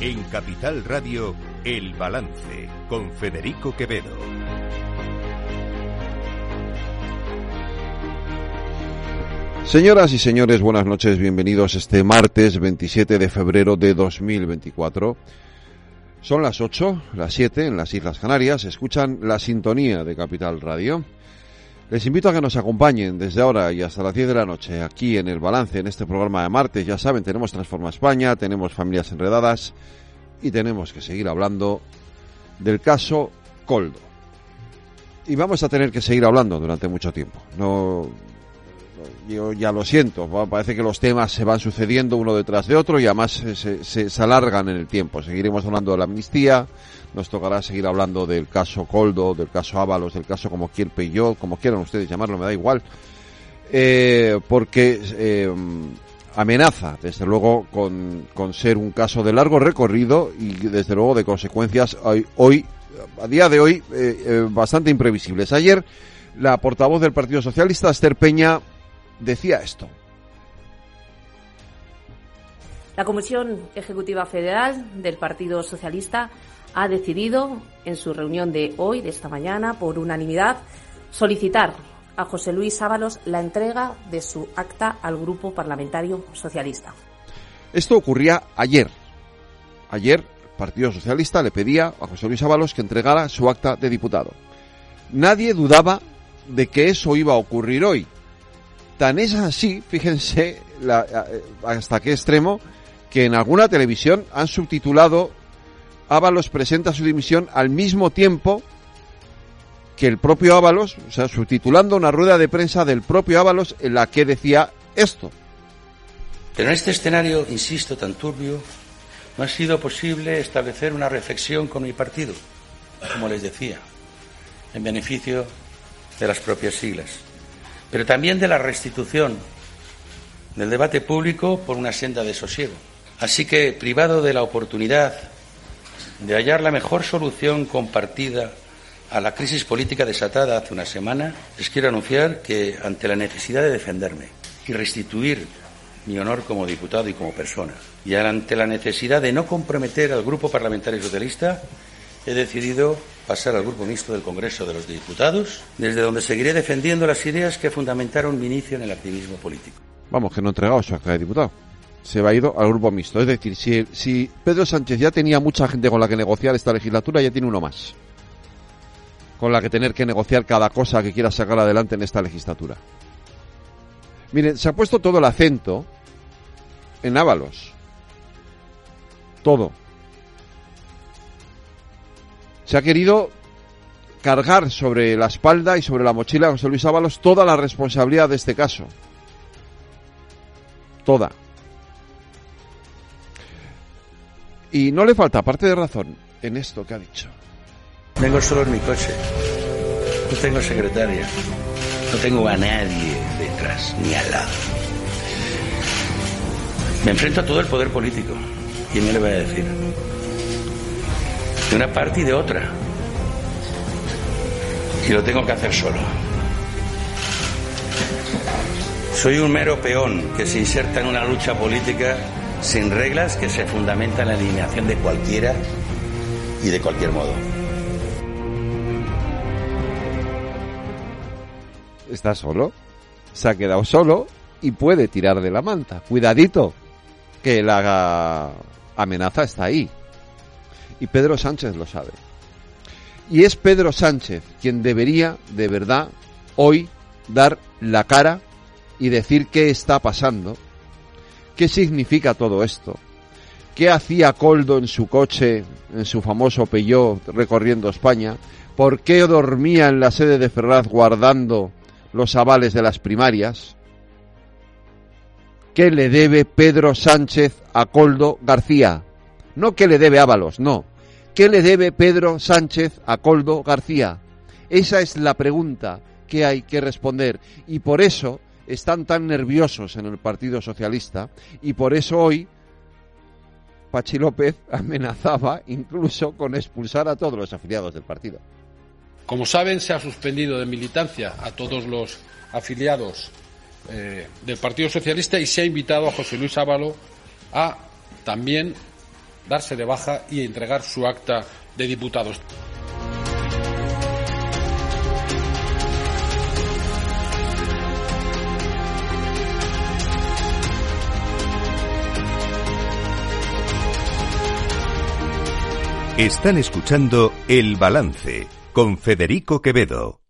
En Capital Radio, El Balance, con Federico Quevedo. Señoras y señores, buenas noches, bienvenidos este martes 27 de febrero de 2024. Son las 8, las 7 en las Islas Canarias, escuchan la sintonía de Capital Radio. Les invito a que nos acompañen desde ahora y hasta las 10 de la noche aquí en el balance, en este programa de martes. Ya saben, tenemos Transforma España, tenemos Familias Enredadas y tenemos que seguir hablando del caso Coldo. Y vamos a tener que seguir hablando durante mucho tiempo. No, yo ya lo siento, parece que los temas se van sucediendo uno detrás de otro y además se, alargan en el tiempo. Seguiremos hablando de la amnistía, nos tocará seguir hablando del caso Coldo, del caso Ábalos, del caso como quien yo, como quieran ustedes llamarlo, me da igual. Eh, porque eh, amenaza, desde luego, con, con, ser un caso de largo recorrido y desde luego de consecuencias hoy, hoy a día de hoy, eh, eh bastante imprevisibles. Ayer, la portavoz del Partido Socialista, Esther Peña, decía esto. La Comisión Ejecutiva Federal del Partido Socialista ha decidido en su reunión de hoy, de esta mañana, por unanimidad, solicitar a José Luis Ábalos la entrega de su acta al Grupo Parlamentario Socialista. Esto ocurría ayer. Ayer el Partido Socialista le pedía a José Luis Ábalos que entregara su acta de diputado. Nadie dudaba de que eso iba a ocurrir hoy. Tan es así, fíjense la, hasta qué extremo, que en alguna televisión han subtitulado Ábalos presenta su dimisión al mismo tiempo que el propio Ábalos, o sea, subtitulando una rueda de prensa del propio Ábalos en la que decía esto. Pero en este escenario, insisto, tan turbio, no ha sido posible establecer una reflexión con mi partido, como les decía, en beneficio de las propias siglas, pero también de la restitución del debate público por una senda de sosiego. Así que, privado de la oportunidad de hallar la mejor solución compartida a la crisis política desatada hace una semana, les quiero anunciar que ante la necesidad de defenderme y restituir mi honor como diputado y como persona, y ante la necesidad de no comprometer al Grupo Parlamentario Socialista, he decidido pasar al Grupo Mixto del Congreso de los Diputados, desde donde seguiré defendiendo las ideas que fundamentaron mi inicio en el activismo político. Vamos, que no entregado su acta de diputado se va a ir al grupo mixto. Es decir, si, si Pedro Sánchez ya tenía mucha gente con la que negociar esta legislatura, ya tiene uno más. Con la que tener que negociar cada cosa que quiera sacar adelante en esta legislatura. Miren, se ha puesto todo el acento en Ábalos. Todo. Se ha querido cargar sobre la espalda y sobre la mochila de José Luis Ábalos toda la responsabilidad de este caso. Toda. Y no le falta parte de razón en esto que ha dicho. Vengo solo en mi coche. No tengo secretaria. No tengo a nadie detrás ni al lado. Me enfrento a todo el poder político. ¿Y me le voy a decir? De una parte y de otra. Y lo tengo que hacer solo. Soy un mero peón que se inserta en una lucha política sin reglas que se fundamenta en la eliminación de cualquiera y de cualquier modo. Está solo, se ha quedado solo y puede tirar de la manta. Cuidadito, que la amenaza está ahí. Y Pedro Sánchez lo sabe. Y es Pedro Sánchez quien debería, de verdad, hoy dar la cara y decir qué está pasando ¿Qué significa todo esto? ¿Qué hacía Coldo en su coche, en su famoso Peugeot recorriendo España? ¿Por qué dormía en la sede de Ferraz guardando los avales de las primarias? ¿Qué le debe Pedro Sánchez a Coldo García? No que le debe Ábalos, no. ¿Qué le debe Pedro Sánchez a Coldo García? Esa es la pregunta que hay que responder. Y por eso están tan nerviosos en el Partido Socialista y por eso hoy Pachi López amenazaba incluso con expulsar a todos los afiliados del partido. Como saben, se ha suspendido de militancia a todos los afiliados eh, del Partido Socialista y se ha invitado a José Luis Ávalo a también darse de baja y entregar su acta de diputados. Están escuchando El Balance con Federico Quevedo.